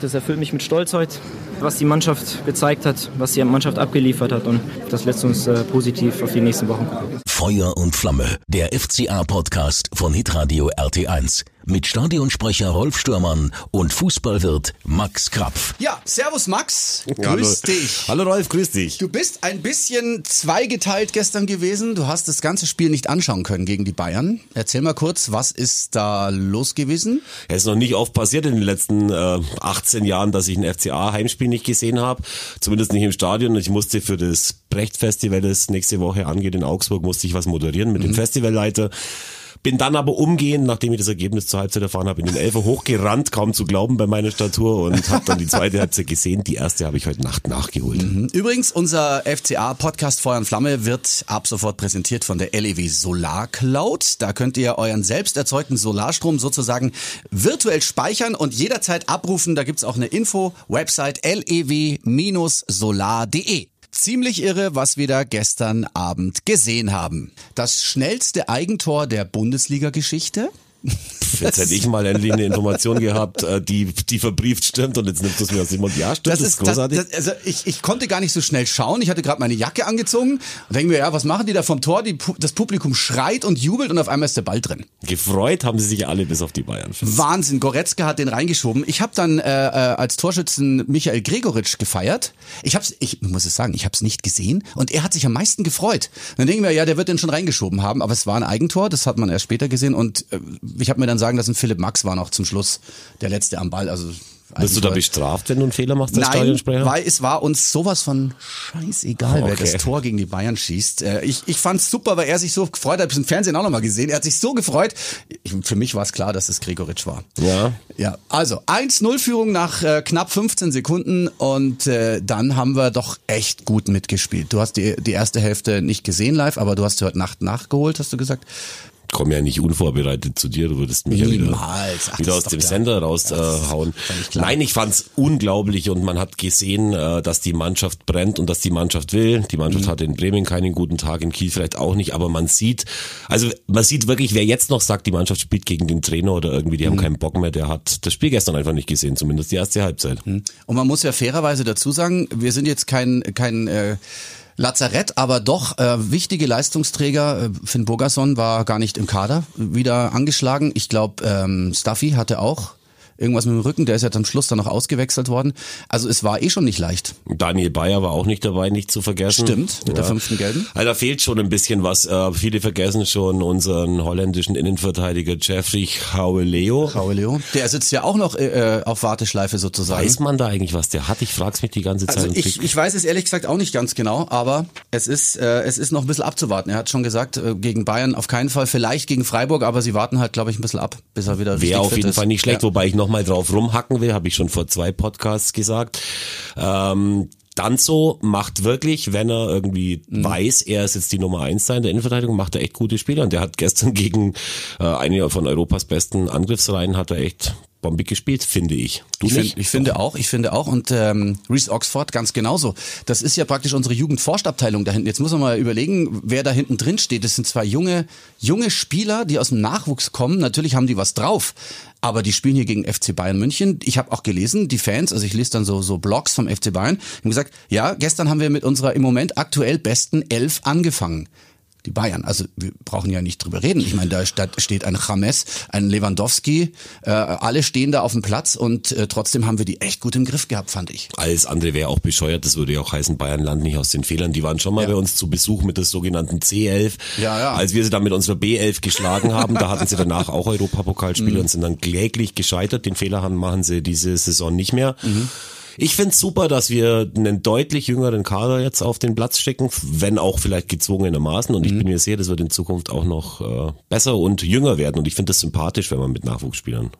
Das erfüllt mich mit Stolz heute, was die Mannschaft gezeigt hat, was die Mannschaft abgeliefert hat und das lässt uns äh, positiv auf die nächsten Wochen gucken. Feuer und Flamme, der FCA-Podcast von Hitradio RT1 mit Stadionsprecher Rolf Stürmann und Fußballwirt Max Krapf. Ja, Servus Max, grüß Hallo. dich. Hallo Rolf, grüß dich. Du bist ein bisschen zweigeteilt gestern gewesen. Du hast das ganze Spiel nicht anschauen können gegen die Bayern. Erzähl mal kurz, was ist da los gewesen? Es ist noch nicht oft passiert in den letzten äh, 18 Jahren, dass ich ein FCA-Heimspiel nicht gesehen habe. Zumindest nicht im Stadion. Ich musste für das Brecht-Festival, das nächste Woche angeht in Augsburg, musste ich was moderieren mit dem Festivalleiter. Bin dann aber umgehend, nachdem ich das Ergebnis zur Halbzeit erfahren habe, in den Elfer hochgerannt, kaum zu glauben bei meiner Statur und habe dann die zweite Halbzeit gesehen. Die erste habe ich heute Nacht nachgeholt. Übrigens, unser FCA-Podcast Feuer und Flamme wird ab sofort präsentiert von der LEW Solar Cloud. Da könnt ihr euren selbst erzeugten Solarstrom sozusagen virtuell speichern und jederzeit abrufen. Da gibt's auch eine Info, Website lew-solar.de. Ziemlich irre, was wir da gestern Abend gesehen haben. Das schnellste Eigentor der Bundesliga-Geschichte. Jetzt hätte ich mal endlich eine Information gehabt, äh, die, die verbrieft stimmt und jetzt nimmst du es mir aus dem Mund. Ja, stimmt, das, ist großartig. Das, also ich, ich konnte gar nicht so schnell schauen. Ich hatte gerade meine Jacke angezogen und denke mir, ja, was machen die da vom Tor? Die, das Publikum schreit und jubelt und auf einmal ist der Ball drin. Gefreut haben sie sich alle bis auf die Bayern. Wahnsinn, Goretzka hat den reingeschoben. Ich habe dann äh, äh, als Torschützen Michael Gregoritsch gefeiert. Ich hab's, ich muss es sagen, ich habe es nicht gesehen und er hat sich am meisten gefreut. Dann denken wir, ja, der wird den schon reingeschoben haben, aber es war ein Eigentor, das hat man erst später gesehen und äh, ich habe mir dann sagen lassen, Philipp Max war noch zum Schluss der letzte am Ball. Also Wirst du da bestraft, wenn du einen Fehler machst als Nein, Stadionsprecher? weil es war uns sowas von scheißegal, wer Okay. das Tor gegen die Bayern schießt. Äh, Ich, ich fand's super, weil er sich so gefreut hat. Ich hab's im Fernsehen auch nochmal gesehen. Er hat sich so gefreut. Für mich war es klar, dass es Gregoritsch war. Ja. Ja, also 1-0-Führung nach äh, knapp 15 Sekunden und äh, dann haben wir doch echt gut mitgespielt. Du hast die, die erste Hälfte nicht gesehen live, aber du hast sie heute Nacht nachgeholt, hast du gesagt. Komm ja nicht unvorbereitet zu dir, du würdest mich ja wieder, Niemals. Ach, wieder das aus dem. Sender raushauen. klar. Nein, ich fand's unglaublich und man hat gesehen, äh, dass die Mannschaft brennt und dass die Mannschaft will. Die Mannschaft Mhm. hatte in Bremen keinen guten Tag, in Kiel vielleicht auch nicht, aber man sieht, also man sieht wirklich, wer jetzt noch sagt, die Mannschaft spielt gegen den Trainer oder irgendwie, die haben Mhm. keinen Bock mehr, der hat das Spiel gestern einfach nicht gesehen, zumindest die erste Halbzeit. Und man muss ja fairerweise dazu sagen, wir sind jetzt kein, kein äh, Lazarett, aber doch äh, wichtige Leistungsträger. Äh, Finn Burgerson war gar nicht im Kader, wieder angeschlagen. Ich glaube, ähm, Stuffy hatte auch irgendwas mit dem Rücken, der ist jetzt am Schluss dann noch ausgewechselt worden. Also es war eh schon nicht leicht. Daniel Bayer war auch nicht dabei, nicht zu vergessen. Stimmt, mit der fünften Gelben. Also da fehlt schon ein bisschen was. Äh, viele vergessen schon unseren holländischen Innenverteidiger Jeffrey Haueleo. Raul Leo. Der sitzt ja auch noch äh, äh, auf Warteschleife sozusagen. Weiß man da eigentlich, was der hat? Ich frag's mich die ganze Zeit. Also ich, ich weiß es ehrlich gesagt auch nicht ganz genau, aber es ist, äh, es ist noch ein bisschen abzuwarten. Er hat schon gesagt, äh, gegen Bayern auf keinen Fall, vielleicht gegen Freiburg, aber sie warten halt, glaube ich, ein bisschen ab, bis er wieder Wäre auf jeden ist. Fall nicht schlecht, Ja. wobei ich nochmal drauf rumhacken will, habe ich schon vor zwei Podcasts gesagt. Ähm, Danzo macht wirklich, wenn er irgendwie Mhm. weiß, er ist jetzt die Nummer eins da in der Innenverteidigung, macht er echt gute Spiele und der hat gestern gegen äh, eine von Europas besten Angriffsreihen hat er echt bombig gespielt, finde ich. Du Ich, find, ich finde auch, ich finde auch und ähm, Reese Oxford ganz genauso. Das ist ja praktisch unsere Jugendforstabteilung da hinten. Jetzt muss man mal überlegen, wer da hinten drin steht. Das sind zwei junge, junge Spieler, die aus dem Nachwuchs kommen. Natürlich haben die was drauf, aber die spielen hier gegen FC Bayern München. Ich habe auch gelesen, die Fans, also ich lese dann so so Blogs vom FC Bayern, haben gesagt, ja, gestern haben wir mit unserer im Moment aktuell besten Elf angefangen. Die Bayern, also wir brauchen ja nicht drüber reden. Ich meine, da steht ein James, ein Lewandowski, äh, alle stehen da auf dem Platz und äh, trotzdem haben wir die echt gut im Griff gehabt, fand ich. Alles andere wäre auch bescheuert, das würde ja auch heißen, Bayern lernt nicht aus den Fehlern. Die waren schon mal Ja. bei uns zu Besuch mit der sogenannten C11. Ja, ja. Als wir sie dann mit unserer B11 geschlagen haben, da hatten sie danach auch Europapokalspiele Mhm. und sind dann kläglich gescheitert. Den Fehler haben, machen sie diese Saison nicht mehr. Mhm. Ich find's super, dass wir einen deutlich jüngeren Kader jetzt auf den Platz stecken, wenn auch vielleicht gezwungenermaßen. Mhm. Und ich bin mir sicher, das wird in Zukunft auch noch äh, besser und jünger werden. Und ich finde das sympathisch, wenn man mit Nachwuchsspielern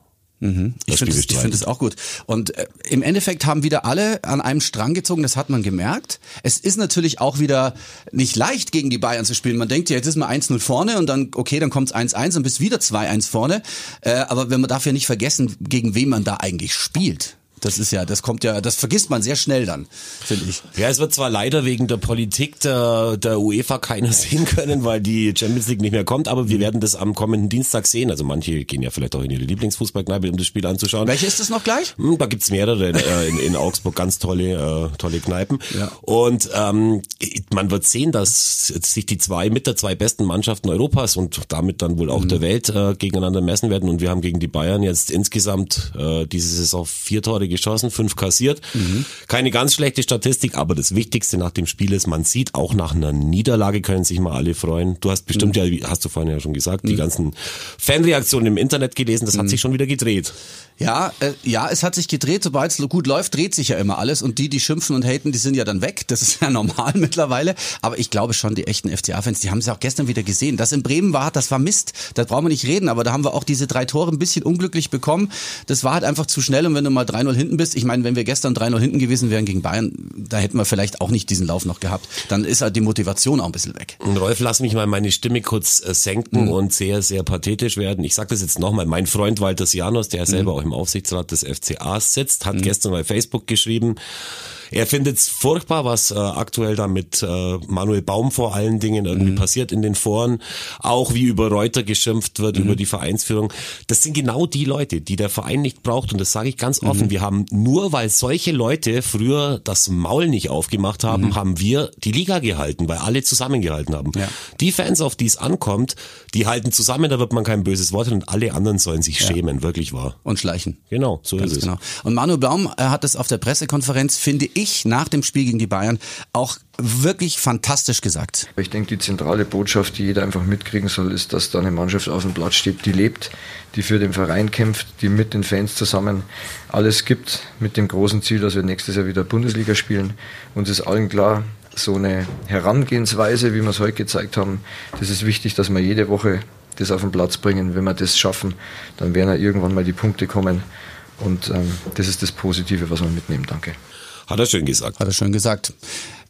Ich das finde es ich find es auch gut. Und äh, im Endeffekt haben wieder alle an einem Strang gezogen, das hat man gemerkt. Es ist natürlich auch wieder nicht leicht, gegen die Bayern zu spielen. Man denkt ja, jetzt ist man 1-0 vorne und dann, okay, dann kommt's 1-1 und bist wieder 2-1 vorne. Äh, aber wenn man darf ja nicht vergessen, gegen wen man da eigentlich spielt. Das ist ja, das kommt ja, das vergisst man sehr schnell dann, finde ich. Ja, es wird zwar leider wegen der Politik der, der UEFA keiner sehen können, weil die Champions League nicht mehr kommt, aber wir werden das am kommenden Dienstag sehen. Also manche gehen ja vielleicht auch in ihre Lieblingsfußballkneipe, um das Spiel anzuschauen. Welche ist das noch gleich? Hm, da gibt's mehrere äh, in, in Augsburg, ganz tolle, äh, tolle Kneipen. Ja. Und ähm, man wird sehen, dass sich die zwei mit der zwei besten Mannschaften Europas und damit dann wohl auch mhm. der Welt äh, gegeneinander messen werden. Und wir haben gegen die Bayern jetzt insgesamt äh, diese Saison vier Tore geschossen, fünf kassiert. Mhm. Keine ganz schlechte Statistik, aber das Wichtigste nach dem Spiel ist, man sieht auch nach einer Niederlage können sich mal alle freuen. Du hast bestimmt mhm. ja, hast du vorhin ja schon gesagt, die mhm. ganzen Fanreaktionen im Internet gelesen, das hat mhm. sich schon wieder gedreht. Ja, äh, ja, es hat sich gedreht, sobald es gut läuft, dreht sich ja immer alles und die, die schimpfen und haten, die sind ja dann weg. Das ist ja normal mittlerweile. Aber ich glaube schon, die echten FCA-Fans, die haben es ja auch gestern wieder gesehen. Das in Bremen war, das war Mist. Da brauchen wir nicht reden, aber da haben wir auch diese drei Tore ein bisschen unglücklich bekommen. Das war halt einfach zu schnell und wenn du mal 3-0 hinten bist, ich meine, wenn wir gestern 3-0 hinten gewesen wären gegen Bayern, da hätten wir vielleicht auch nicht diesen Lauf noch gehabt. Dann ist halt die Motivation auch ein bisschen weg. Und Rolf, lass mich mal meine Stimme kurz äh, senken mhm. und sehr, sehr pathetisch werden. Ich sage das jetzt nochmal. Mein Freund Walter Sianos, der selber mhm. auch im Aufsichtsrat des FCAs sitzt, hat mhm. gestern bei Facebook geschrieben, er findet es furchtbar, was äh, aktuell da mit äh, Manuel Baum vor allen Dingen irgendwie mhm. passiert in den Foren. Auch wie über Reuter geschimpft wird, mhm. über die Vereinsführung. Das sind genau die Leute, die der Verein nicht braucht. Und das sage ich ganz offen. Mhm. Wir haben nur, weil solche Leute früher das Maul nicht aufgemacht haben, mhm. haben wir die Liga gehalten, weil alle zusammengehalten haben. Ja. Die Fans, auf die es ankommt, die halten zusammen, da wird man kein böses Wort und alle anderen sollen sich ja. schämen, wirklich wahr. Und schleichen. Genau, so Ganz ist es. Genau. Und Manuel Baum äh, hat es auf der Pressekonferenz, finde ich, ich nach dem Spiel gegen die Bayern auch wirklich fantastisch gesagt. Ich denke, die zentrale Botschaft, die jeder einfach mitkriegen soll, ist, dass da eine Mannschaft auf dem Platz steht, die lebt, die für den Verein kämpft, die mit den Fans zusammen alles gibt, mit dem großen Ziel, dass wir nächstes Jahr wieder Bundesliga spielen. Uns ist allen klar, so eine Herangehensweise, wie wir es heute gezeigt haben, das ist wichtig, dass wir jede Woche das auf den Platz bringen. Wenn wir das schaffen, dann werden ja irgendwann mal die Punkte kommen. Und ähm, das ist das Positive, was wir mitnehmen. Danke. Hat er schön gesagt. Hat er schön gesagt.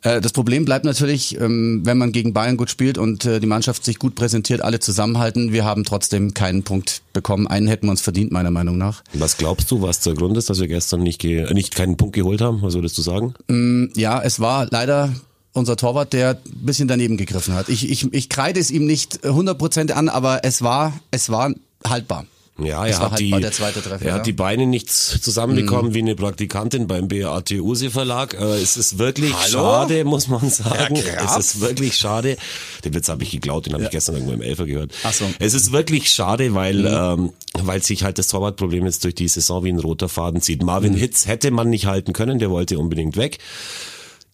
Äh, das Problem bleibt natürlich, ähm, wenn man gegen Bayern gut spielt und äh, die Mannschaft sich gut präsentiert, alle zusammenhalten. Wir haben trotzdem keinen Punkt bekommen. Einen hätten wir uns verdient, meiner Meinung nach. Was glaubst du, was der Grund ist, dass wir gestern nicht, nicht keinen Punkt geholt haben? Was würdest du sagen? Mm, ja, es war leider unser Torwart, der ein bisschen daneben gegriffen hat. Ich, ich, ich kreide es ihm nicht 100% an, aber es war, es war haltbar. Ja, er hat, halt die, Treffer, er ja. hat die Beine nicht zusammenbekommen mhm. wie eine Praktikantin beim BAT Use Verlag. Äh, es ist wirklich Hallo? schade, muss man sagen. Ja, es ist wirklich schade. Den Witz habe ich geklaut, den habe ja. ich gestern irgendwo im Elfer gehört. Ach so. Es ist wirklich schade, weil, mhm. ähm, weil sich halt das Torwartproblem jetzt durch die Saison wie ein roter Faden zieht. Marvin mhm. Hitz hätte man nicht halten können, der wollte unbedingt weg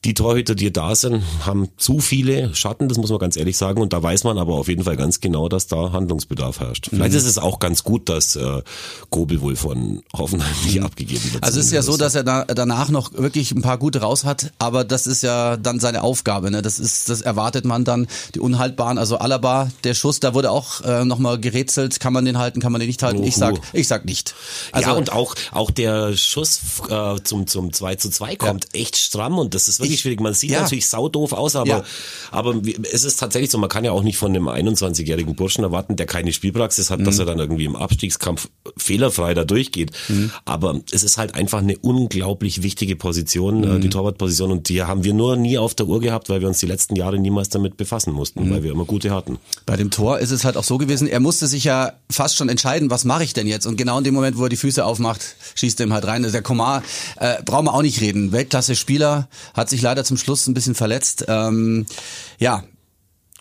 die Torhüter, die da sind, haben zu viele Schatten, das muss man ganz ehrlich sagen. Und da weiß man aber auf jeden Fall ganz genau, dass da Handlungsbedarf herrscht. Vielleicht mhm. ist es auch ganz gut, dass äh, Gobel wohl von Hoffenheim nicht mhm. abgegeben wird. Also es ist ja so, dass er da, danach noch wirklich ein paar gute raus hat, aber das ist ja dann seine Aufgabe. Ne? Das ist, das erwartet man dann, die Unhaltbaren. Also Alaba, der Schuss, da wurde auch äh, nochmal gerätselt, kann man den halten, kann man den nicht halten. Uhu. Ich sag, ich sag nicht. Also, ja, und auch, auch der Schuss äh, zum, zum 2 zu 2 kommt ja. echt stramm und das ist wirklich schwierig. Man sieht ja. natürlich saudoof aus, aber, ja. aber es ist tatsächlich so, man kann ja auch nicht von einem 21-jährigen Burschen erwarten, der keine Spielpraxis hat, mhm. dass er dann irgendwie im Abstiegskampf fehlerfrei da durchgeht. Mhm. Aber es ist halt einfach eine unglaublich wichtige Position, äh, mhm. die Torwartposition, und die haben wir nur nie auf der Uhr gehabt, weil wir uns die letzten Jahre niemals damit befassen mussten, mhm. weil wir immer gute hatten. Bei dem Tor ist es halt auch so gewesen, er musste sich ja fast schon entscheiden, was mache ich denn jetzt? Und genau in dem Moment, wo er die Füße aufmacht, schießt er ihm halt rein. Der Komar, äh, brauchen wir auch nicht reden. Weltklasse-Spieler, hat sich leider zum Schluss ein bisschen verletzt. Ähm, ja,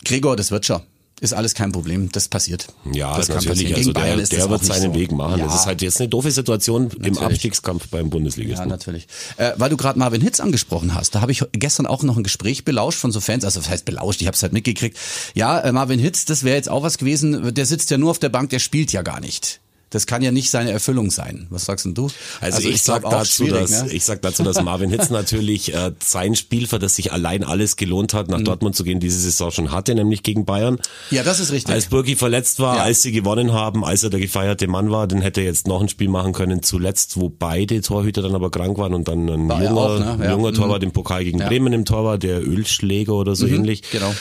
Gregor, das wird schon ist alles kein Problem. Das passiert. Ja, das natürlich. Also der, der wird seinen so. Weg machen. Ja. Das ist halt jetzt eine doofe Situation natürlich. im Abstiegskampf beim Bundesligisten. Ja, natürlich. Äh, weil du gerade Marvin Hitz angesprochen hast, da habe ich gestern auch noch ein Gespräch belauscht von so Fans. Also das heißt belauscht, ich habe es halt mitgekriegt. Ja, äh, Marvin Hitz, das wäre jetzt auch was gewesen. Der sitzt ja nur auf der Bank, der spielt ja gar nicht. Das kann ja nicht seine Erfüllung sein. Was sagst denn du? Also, also ich, ich sag dazu, dass ne? ich sag dazu, dass Marvin Hitz natürlich äh, sein Spiel, für das sich allein alles gelohnt hat, nach mhm. Dortmund zu gehen, diese Saison schon hatte, nämlich gegen Bayern. Ja, das ist richtig. Als Burgi verletzt war, ja. als sie gewonnen haben, als er der gefeierte Mann war, dann hätte er jetzt noch ein Spiel machen können. Zuletzt, wo beide Torhüter dann aber krank waren und dann ein war junger, auch, ne? ja. junger Torwart mhm. im Pokal gegen ja. Bremen im Tor war, der Ölschläger oder so mhm. ähnlich. Genau.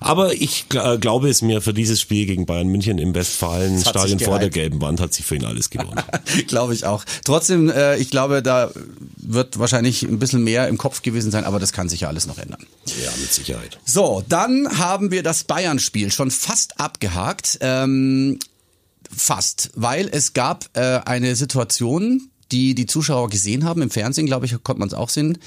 Aber ich äh, glaube es mir für dieses Spiel gegen Bayern München im Westfalen Stadion vor der gelben Wand hat sich für ihn alles gelohnt. glaube ich auch. Trotzdem, äh, ich glaube, da wird wahrscheinlich ein bisschen mehr im Kopf gewesen sein, aber das kann sich ja alles noch ändern. Ja, mit Sicherheit. So, dann haben wir das Bayern-Spiel schon fast abgehakt. Ähm, fast, weil es gab äh, eine Situation, die die Zuschauer gesehen haben im Fernsehen, glaube ich, konnte man es auch sehen.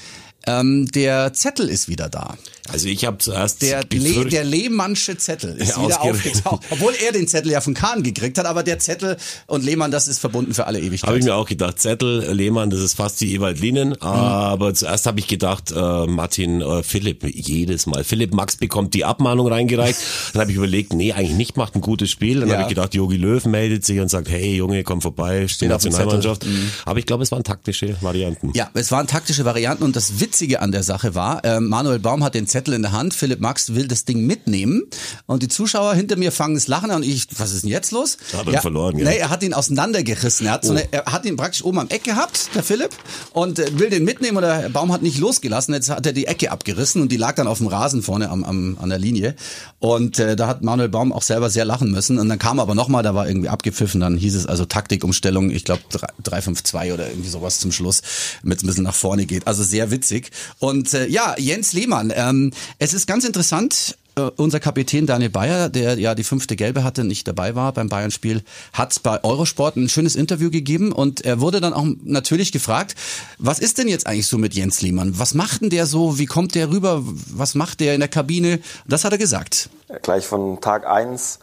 Ähm, der Zettel ist wieder da. Also ich habe zuerst Der, Le der Lehmannsche Zettel ist Ja, wieder aufgetaucht. Obwohl er den Zettel ja von Kahn gekriegt hat, aber der Zettel und Lehmann, das ist verbunden für alle Ewigkeit. Habe ich mir auch gedacht, Zettel, Lehmann, das ist fast wie Ewald Linen. Mhm. Aber zuerst habe ich gedacht, äh, Martin, äh, Philipp, jedes Mal. Philipp Max bekommt die Abmahnung reingereicht. Dann habe ich überlegt, nee, eigentlich nicht, macht ein gutes Spiel. Dann Ja. habe ich gedacht, Jogi Löw meldet sich und sagt, hey Junge, komm vorbei, dem Nationalmannschaft. Mhm. Aber ich glaube, es waren taktische Varianten. Ja, es waren taktische Varianten und das Witzige an der Sache war, äh, Manuel Baum hat den Zettel in der Hand, Philipp Max will das Ding mitnehmen und die Zuschauer hinter mir fangen das Lachen an und ich, was ist denn jetzt los? Hat er verloren, ja. Nee, er hat ihn auseinandergerissen. Er hat, so Oh. eine, er hat ihn praktisch oben am Eck gehabt, der Philipp, und äh, will den mitnehmen und der Baum hat nicht losgelassen. Jetzt hat er die Ecke abgerissen und die lag dann auf dem Rasen vorne am, am, an der Linie. Und äh, da hat Manuel Baum auch selber sehr lachen müssen. Und dann kam er aber nochmal, da war irgendwie abgepfiffen, dann hieß es also Taktikumstellung, ich glaube 3-5-2 oder irgendwie sowas zum Schluss, mit ein bisschen nach vorne geht. Also sehr witzig. Und äh, ja, Jens Lehmann, ähm, es ist ganz interessant, äh, unser Kapitän Daniel Bayer, der ja die fünfte Gelbe hatte, nicht dabei war beim Bayern-Spiel, hat bei Eurosport ein schönes Interview gegeben und er wurde dann auch natürlich gefragt, was ist denn jetzt eigentlich so mit Jens Lehmann? Was macht denn der so? Wie kommt der rüber? Was macht der in der Kabine? Das hat er gesagt. Gleich von Tag 1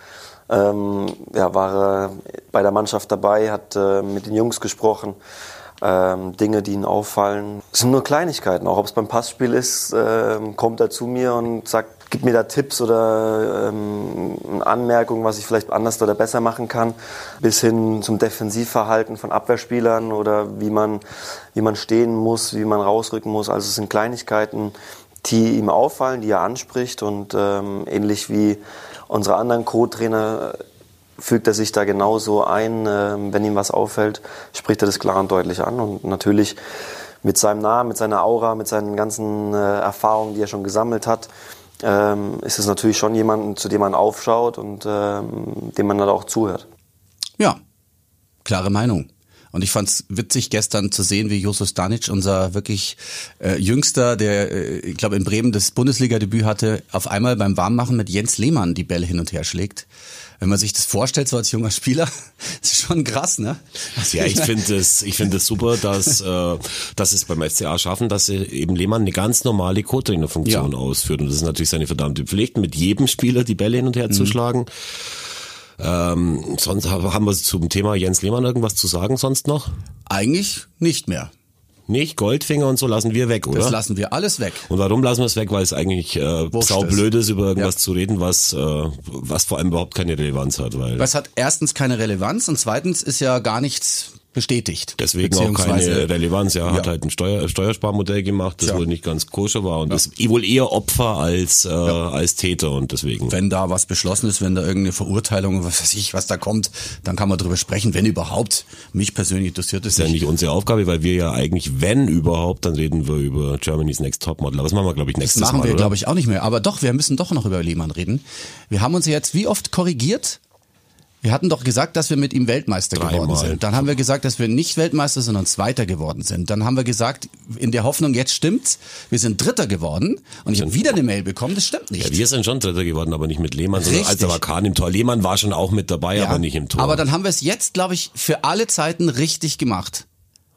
ähm, ja, war er bei der Mannschaft dabei, hat äh, mit den Jungs gesprochen. Ähm, Dinge, die ihm auffallen. Es sind nur Kleinigkeiten. Auch ob es beim Passspiel ist, ähm, kommt er zu mir und sagt, gib mir da Tipps oder ähm, Anmerkungen, was ich vielleicht anders oder besser machen kann. Bis hin zum Defensivverhalten von Abwehrspielern oder wie man, wie man stehen muss, wie man rausrücken muss. Also es sind Kleinigkeiten, die ihm auffallen, die er anspricht und ähm, ähnlich wie unsere anderen Co-Trainer fügt er sich da genauso ein. Ähm, wenn ihm was auffällt, spricht er das klar und deutlich an und natürlich mit seinem Namen, mit seiner Aura, mit seinen ganzen äh, Erfahrungen, die er schon gesammelt hat, ähm, ist es natürlich schon jemand, zu dem man aufschaut und ähm, dem man dann auch zuhört. Ja, klare Meinung. Und ich fand's witzig, gestern zu sehen, wie Josus Stanic, unser wirklich äh, Jüngster, der, äh, ich glaube, in Bremen das Bundesliga-Debüt hatte, auf einmal beim Warmmachen mit Jens Lehmann die Bälle hin und her schlägt. Wenn man sich das vorstellt, so als junger Spieler, ist schon krass, ne? Also Ja, ich finde es, ich finde es super, dass, äh, dass es beim FCA schaffen, dass sie eben Lehmann eine ganz normale Co-Trainer-Funktion Ja. ausführt. Und das ist natürlich seine verdammte Pflicht, mit jedem Spieler die Bälle hin und her zu schlagen. Ähm, sonst ha- haben wir zum Thema Jens Lehmann irgendwas zu sagen sonst noch? Eigentlich nicht mehr. Nicht? Goldfinger und so lassen wir weg, oder? Das lassen wir alles weg. und warum lassen wir es weg? Weil es eigentlich äh, saublöd ist, über irgendwas Ja. zu reden, was, äh, was vor allem überhaupt keine Relevanz hat. Weil Das hat erstens keine Relevanz und zweitens ist ja gar nichts bestätigt. Deswegen auch keine Relevanz. Er hat Ja. halt ein Steuer, Steuersparmodell gemacht, das Tja. wohl nicht ganz koscher war und das wohl eher Opfer als, äh, als Täter und deswegen. wenn da was beschlossen ist, wenn da irgendeine Verurteilung, was weiß ich, was da kommt, dann kann man drüber sprechen, wenn überhaupt. Mich persönlich interessiert es ist ja nicht. nicht unsere Aufgabe, weil wir ja eigentlich, wenn überhaupt, dann reden wir über Germany's Next Topmodel. Aber das machen wir, glaube ich, Das nächstes machen Mal, wir, glaube ich, auch nicht mehr. Aber doch, wir müssen doch noch über Lehmann reden. Wir haben uns jetzt wie oft korrigiert? Wir hatten doch gesagt, dass wir mit ihm Weltmeister Dreimal. geworden sind. Dann haben wir gesagt, dass wir nicht Weltmeister, sondern Zweiter geworden sind. Dann haben wir gesagt, in der Hoffnung, jetzt stimmt's, wir sind Dritter geworden. Und ich habe wieder eine Mail bekommen, das stimmt nicht. Ja, wir sind schon Dritter geworden, aber nicht mit Lehmann, sondern als Richtig. der war Kahn im Tor. Lehmann war schon auch mit dabei, Ja, aber nicht im Tor. Aber dann haben wir es jetzt, glaube ich, für alle Zeiten richtig gemacht.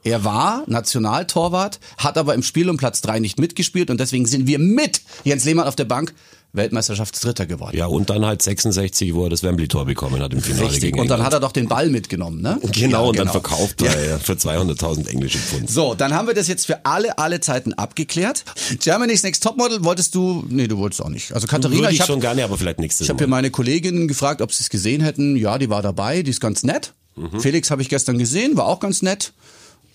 Er war Nationaltorwart, hat aber im Spiel um Platz drei nicht mitgespielt und deswegen sind wir mit Jens Lehmann auf der Bank Weltmeisterschaftsdritter geworden. ja, und dann halt 66, wo er das Wembley-Tor bekommen hat im Finale Richtig. gegen Und dann England. hat er doch den Ball mitgenommen, ne? Genau, Ja, und dann verkauft Ja. er für 200.000 englische Pfund. So, dann haben wir das jetzt für alle, alle Zeiten abgeklärt. Germany's Next Topmodel wolltest du, nee, du wolltest auch nicht. Also Katharina, Würde ich ich schon habe gerne, aber vielleicht nächstes ich hab Mal. hier meine Kolleginnen gefragt, ob sie es gesehen hätten. Ja, die war dabei, die ist ganz nett. Mhm. Felix habe ich gestern gesehen, war auch ganz nett.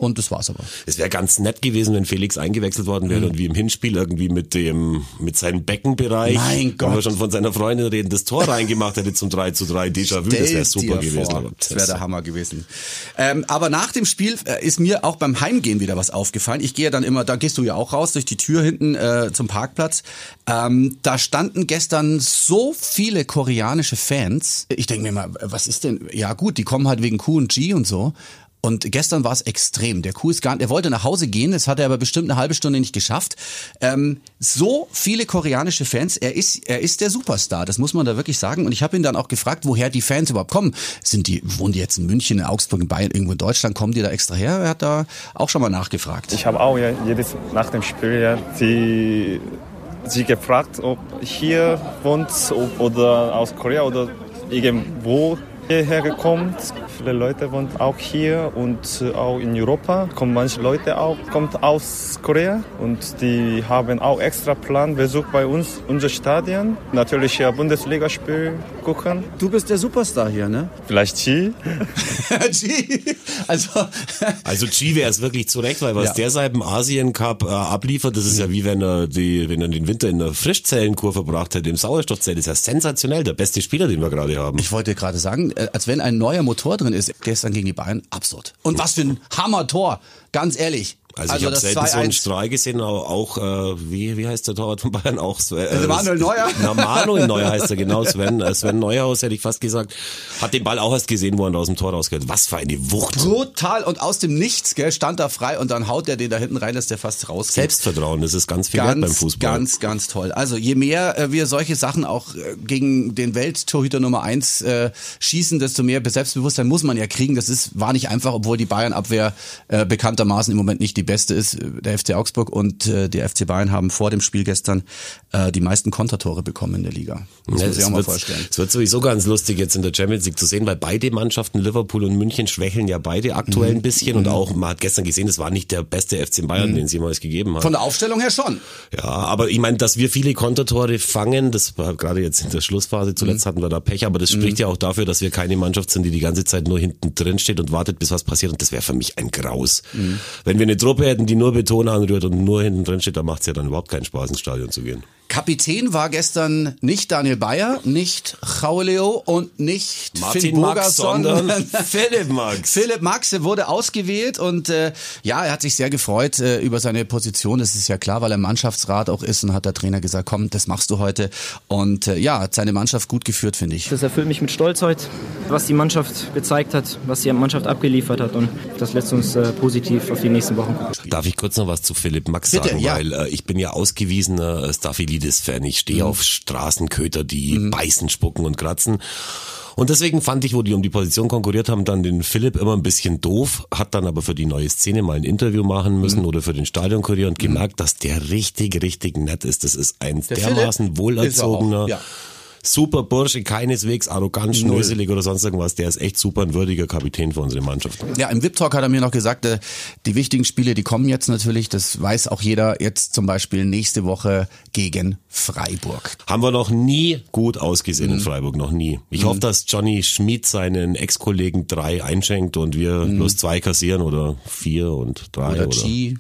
Und das war's aber. Es wäre ganz nett gewesen, wenn Felix eingewechselt worden wäre mhm. und wie im Hinspiel irgendwie mit dem, mit seinem Beckenbereich, mein Gott. wenn wir schon von seiner Freundin reden, das Tor reingemacht hätte zum 3 zu 3 Déjà-vu, das wäre super gewesen. Vor. Das wäre der Hammer gewesen. Ähm, aber nach dem Spiel äh, ist mir auch beim Heimgehen wieder was aufgefallen. Ich gehe dann immer, da gehst du ja auch raus durch die Tür hinten äh, zum Parkplatz. Ähm, da standen gestern so viele koreanische Fans. Ich denke mir mal, was ist denn? Ja gut, die kommen halt wegen Q und G und so. Und gestern war es extrem. Der Kuh ist gar nicht, er wollte nach Hause gehen, das hat er aber bestimmt eine halbe Stunde nicht geschafft. Ähm, so viele koreanische Fans, er ist, er ist der Superstar, das muss man da wirklich sagen. Und ich habe ihn dann auch gefragt, woher die Fans überhaupt kommen. Sind die, wohnen die jetzt in München, in Augsburg, in Bayern, irgendwo in Deutschland, kommen die da extra her? Er hat da auch schon mal nachgefragt. Ich habe auch ja, jedes nach dem Spiel ja, die sie gefragt, ob hier wohnt ob, oder aus Korea oder irgendwo hierher gekommen. Viele Leute wohnen auch hier und auch in Europa. Kommen manche Leute auch kommt aus Korea und die haben auch extra Plan Besuch bei uns unser Stadion. Natürlich ja Bundesligaspiel gucken. Du bist der Superstar hier, ne? Vielleicht Chi. Chi. Also also Chi wäre es wirklich zurecht, weil was ja. der seit dem Asien Cup äh, abliefert, das ist ja wie wenn er die wenn er den Winter in der Frischzellenkur verbracht hätte im Sauerstoffzelt. Das ist ja sensationell, der beste Spieler, den wir gerade haben. Ich wollte gerade sagen, als wenn ein neuer Motor drin ist. Gestern gegen die Bayern, absurd. Und was für ein Hammer-Tor, ganz ehrlich. Also, also ich habe selten so einen Strahl gesehen, auch, auch äh, wie, wie heißt der Torwart von Bayern? Auch äh, Manuel Neuer? Na, Manuel Neuer heißt er, genau, Sven. Äh, Sven Neuhaus hätte ich fast gesagt. Hat den Ball auch erst gesehen, wo er aus dem Tor rausgeht. Was für eine Wucht. Brutal und aus dem Nichts, gell, stand er frei und dann haut er den da hinten rein, dass der fast rausgeht. Selbstvertrauen, das ist ganz viel ganz, wert beim Fußball. Ganz, ganz toll. Also je mehr äh, wir solche Sachen auch äh, gegen den Welttorhüter Nummer eins äh, schießen, desto mehr Selbstbewusstsein muss man ja kriegen. Das ist, war nicht einfach, obwohl die Bayern-Abwehr äh, bekanntermaßen im Moment nicht die beste ist der FC Augsburg und äh, der FC Bayern haben vor dem Spiel gestern äh, die meisten Kontertore bekommen in der Liga. Das ja, muss ich auch mal vorstellen. Es wird sowieso ganz lustig jetzt in der Champions League zu sehen, weil beide Mannschaften, Liverpool und München, schwächeln ja beide aktuell mhm. ein bisschen mhm. und auch, man hat gestern gesehen, es war nicht der beste FC Bayern, mhm. den sie jemals gegeben haben. Von der Aufstellung her schon. Ja, aber ich meine, dass wir viele Kontertore fangen, das war gerade jetzt in der Schlussphase, zuletzt mhm. hatten wir da Pech, aber das spricht mhm. ja auch dafür, dass wir keine Mannschaft sind, die die ganze Zeit nur hinten drin steht und wartet, bis was passiert und das wäre für mich ein Graus. Mhm. Wenn wir eine Truppe hätten, die nur Beton anrührt, und nur hinten drin steht, dann macht es ja dann überhaupt keinen Spaß, ins Stadion zu gehen. Kapitän war gestern nicht Daniel Bayer, nicht Chauleo und nicht Martin Finn Max, sondern Philipp Max. Philipp Max wurde ausgewählt und äh, ja, er hat sich sehr gefreut äh, über seine Position. Das ist ja klar, weil er Mannschaftsrat auch ist und hat der Trainer gesagt, komm, das machst du heute. Und äh, ja, hat seine Mannschaft gut geführt, finde ich. Das erfüllt mich mit Stolz heute, was die Mannschaft gezeigt hat, was die Mannschaft abgeliefert hat und das lässt uns äh, positiv auf die nächsten Wochen gucken. Darf ich kurz noch was zu Philipp Max Bitte, sagen, ja. weil äh, ich bin ja ausgewiesener Staphylidis Lides-Fan. Ich stehe mhm. auf Straßenköter, die mhm. beißen, spucken und kratzen. Und deswegen fand ich, wo die um die Position konkurriert haben, dann den Philipp immer ein bisschen doof, hat dann aber für die neue Szene mal ein Interview machen müssen mhm. oder für den Stadionkurier und gemerkt, mhm. dass der richtig, richtig nett ist. Das ist ein der dermaßen Philipp wohlerzogener. ja super Bursche, keineswegs arrogant, schnöselig oder sonst irgendwas. Der ist echt super ein würdiger Kapitän für unsere Mannschaft. Ja, im VIP-Talk hat er mir noch gesagt, äh, die wichtigen Spiele, die kommen jetzt natürlich, das weiß auch jeder, jetzt zum Beispiel nächste Woche gegen Freiburg. Haben wir noch nie gut ausgesehen mhm. in Freiburg, noch nie. Ich mhm. hoffe, dass Johnny Schmid seinen Ex-Kollegen drei einschenkt und wir mhm. plus zwei kassieren oder vier und drei. Oder, oder. G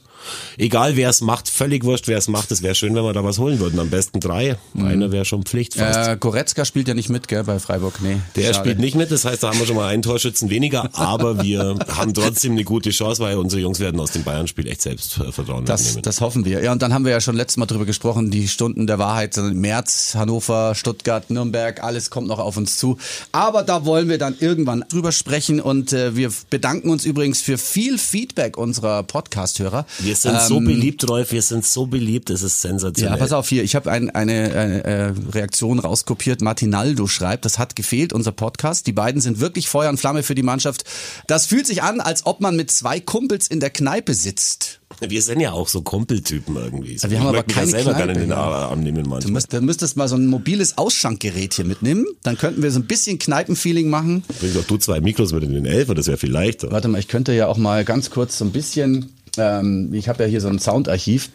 egal wer es macht, völlig wurscht, wer es macht. Es wäre schön, wenn wir da was holen würden. Am besten drei. Mhm. Einer wäre schon Pflicht fast. Äh, Goretzka spielt ja nicht mit, gell, bei Freiburg. Nee. Der schade. spielt nicht mit, das heißt, da haben wir schon mal einen Torschützen weniger, aber wir haben trotzdem eine gute Chance, weil unsere Jungs werden aus dem Bayern-Spiel echt Selbstvertrauen das, mitnehmen. Das hoffen wir. Ja, und dann haben wir ja schon letztes Mal drüber gesprochen, die Stunden der Wahrheit sind im März, Hannover, Stuttgart, Nürnberg, alles kommt noch auf uns zu. Aber da wollen wir dann irgendwann drüber sprechen und äh, wir bedanken uns übrigens für viel Feedback unserer Podcast-Hörer. Wir sind ähm, so beliebt beliebt, Rolf. Wir sind so beliebt, es ist sensationell. Ja, pass auf hier. Ich habe ein, eine, eine äh, Reaktion rauskopiert. Martinaldo schreibt, das hat gefehlt, unser Podcast. Die beiden sind wirklich Feuer und Flamme für die Mannschaft. Das fühlt sich an, als ob man mit zwei Kumpels in der Kneipe sitzt. Wir sind ja auch so Kumpeltypen irgendwie. So. Wir haben ich aber keine selber Kneipe, gerne in den Arm nehmen manchmal. Du, müsst, du müsstest mal so ein mobiles Ausschankgerät hier mitnehmen. Dann könnten wir so ein bisschen Kneipenfeeling machen. Bring doch du zwei Mikros mit in den Elfer, das wäre viel leichter. Warte mal, ich könnte ja auch mal ganz kurz so ein bisschen ähm, ich habe ja hier so ein Soundarchiv.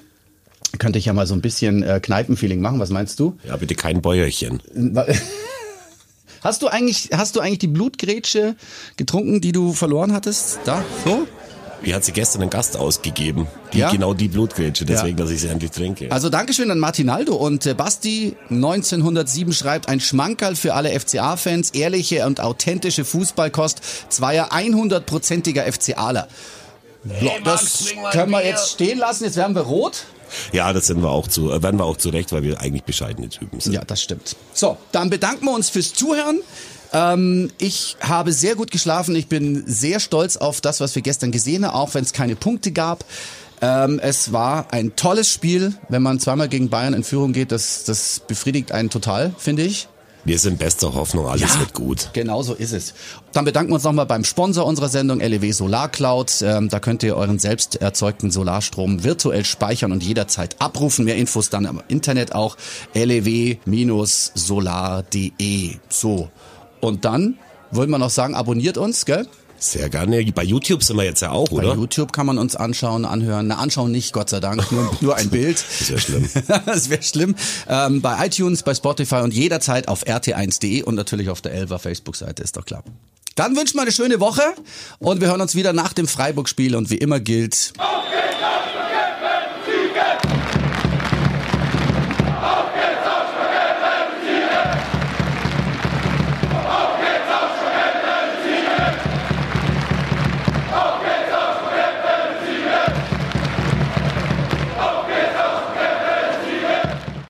Könnte ich ja mal so ein bisschen äh, Kneipenfeeling machen. Was meinst du? Ja, bitte kein Bäuerchen. Hast du eigentlich, hast du eigentlich die Blutgrätsche getrunken, die du verloren hattest? Da, so? Wie hat sie gestern einen Gast ausgegeben? Die, Ja? Genau die Blutgrätsche, deswegen, Ja. dass ich sie endlich trinke. Also Dankeschön an Martinaldo und äh, Basti 1907 schreibt ein Schmankerl für alle FCA-Fans, ehrliche und authentische Fußballkost zweier 100-prozentiger FCAler. Ja, das können wir jetzt stehen lassen, jetzt werden wir rot. ja, das sind wir auch zu, äh, werden wir auch zurecht, weil wir eigentlich bescheidene Typen sind. Ja, das stimmt. So, dann bedanken wir uns fürs Zuhören. Ähm, ich habe sehr gut geschlafen. Ich bin sehr stolz auf das, was wir gestern gesehen haben, auch wenn es keine Punkte gab. Ähm, es war ein tolles Spiel. Wenn man zweimal gegen Bayern in Führung geht, das, das befriedigt einen total, finde ich. Wir sind bester Hoffnung, alles wird gut. Genau so ist es. Dann bedanken wir uns nochmal beim Sponsor unserer Sendung, LEW Solar Cloud. Ähm, da könnt ihr euren selbst erzeugten Solarstrom virtuell speichern und jederzeit abrufen. Mehr Infos dann im Internet auch lew-solar.de. So. Und dann wollen wir noch sagen, abonniert uns, gell? Sehr gerne. Bei YouTube sind wir jetzt ja auch, Bei oder? YouTube kann man uns anschauen, anhören. Na, anschauen nicht, Gott sei Dank, nur, nur ein Bild. Das wäre schlimm. das wäre schlimm. Ähm, bei iTunes, bei Spotify und jederzeit auf rt1.de und natürlich auf der Elva Facebook-Seite, ist doch klar. Dann wünschen wir eine schöne Woche und wir hören uns wieder nach dem Freiburg-Spiel und wie immer gilt... Auf geht's,